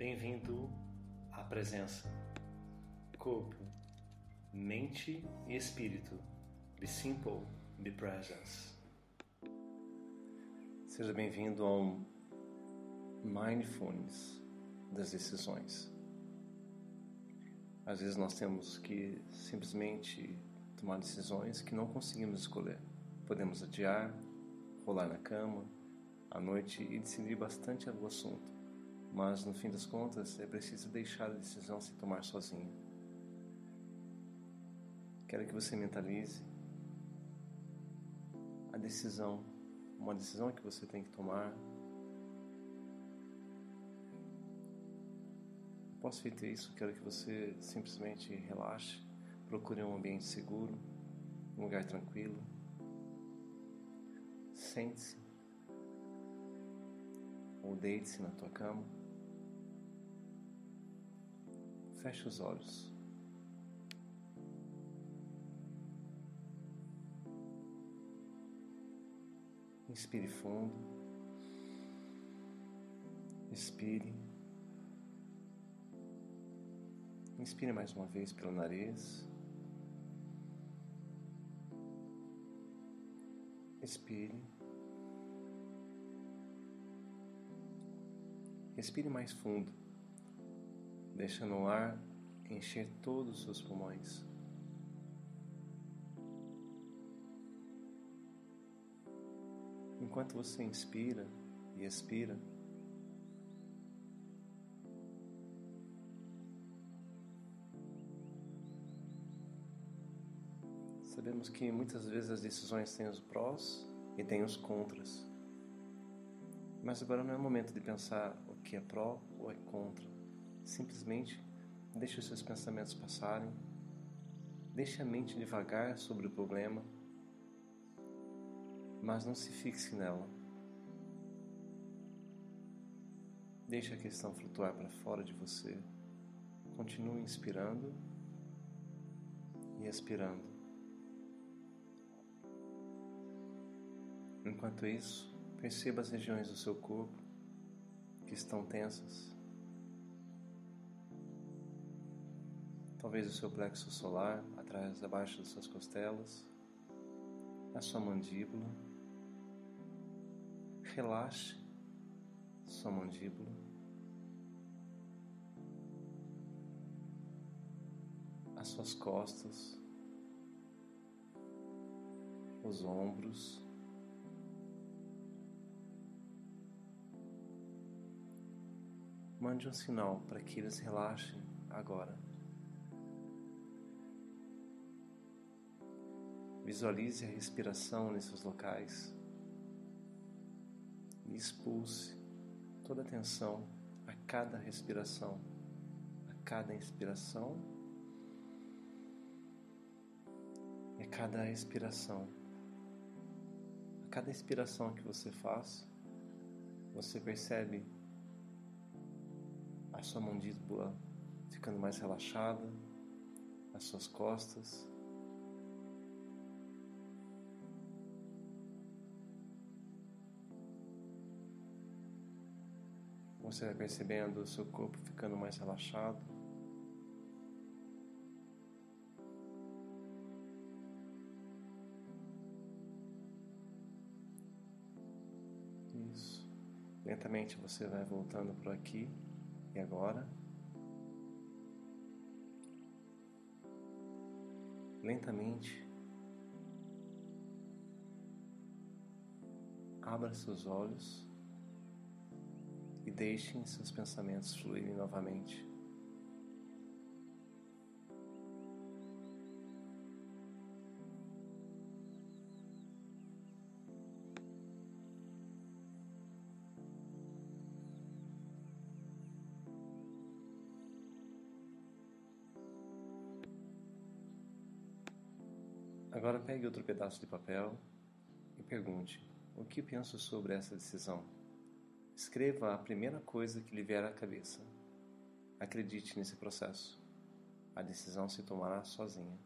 Bem-vindo à presença, corpo, mente e espírito. Be simple, be presence. Seja bem-vindo ao Mindfulness das decisões. Às vezes nós temos que simplesmente tomar decisões que não conseguimos escolher. Podemos adiar, rolar na cama, à noite e decidir bastante o assunto mas no fim das contas é preciso deixar a decisão se tomar sozinho. Quero que você mentalize a decisão, uma decisão que você tem que tomar. Posso feito isso, quero que você simplesmente relaxe, procure um ambiente seguro, um lugar tranquilo. Sente-se ou deite-se na tua cama. Feche os olhos. Inspire fundo. Expire. Inspire mais uma vez pelo nariz. Expire. Respire mais fundo deixando o ar encher todos os seus pulmões. Enquanto você inspira e expira, sabemos que muitas vezes as decisões têm os prós e têm os contras. Mas agora não é o momento de pensar o que é pró ou é contra. Simplesmente deixe os seus pensamentos passarem, deixe a mente devagar sobre o problema, mas não se fixe nela. Deixe a questão flutuar para fora de você. Continue inspirando e expirando. Enquanto isso, perceba as regiões do seu corpo que estão tensas. Talvez o seu plexo solar, atrás, abaixo das suas costelas, a sua mandíbula. Relaxe sua mandíbula. As suas costas, os ombros. Mande um sinal para que eles relaxem agora. Visualize a respiração nesses locais e expulse toda a tensão a cada respiração, a cada inspiração e a cada expiração. A cada inspiração que você faz, você percebe a sua mandíbula ficando mais relaxada, as suas costas Você vai percebendo o seu corpo ficando mais relaxado. Isso. Lentamente você vai voltando por aqui e agora. Lentamente. Abra seus olhos deixem seus pensamentos fluírem novamente. Agora pegue outro pedaço de papel e pergunte: o que penso sobre essa decisão? Escreva a primeira coisa que lhe vier à cabeça. Acredite nesse processo. A decisão se tomará sozinha.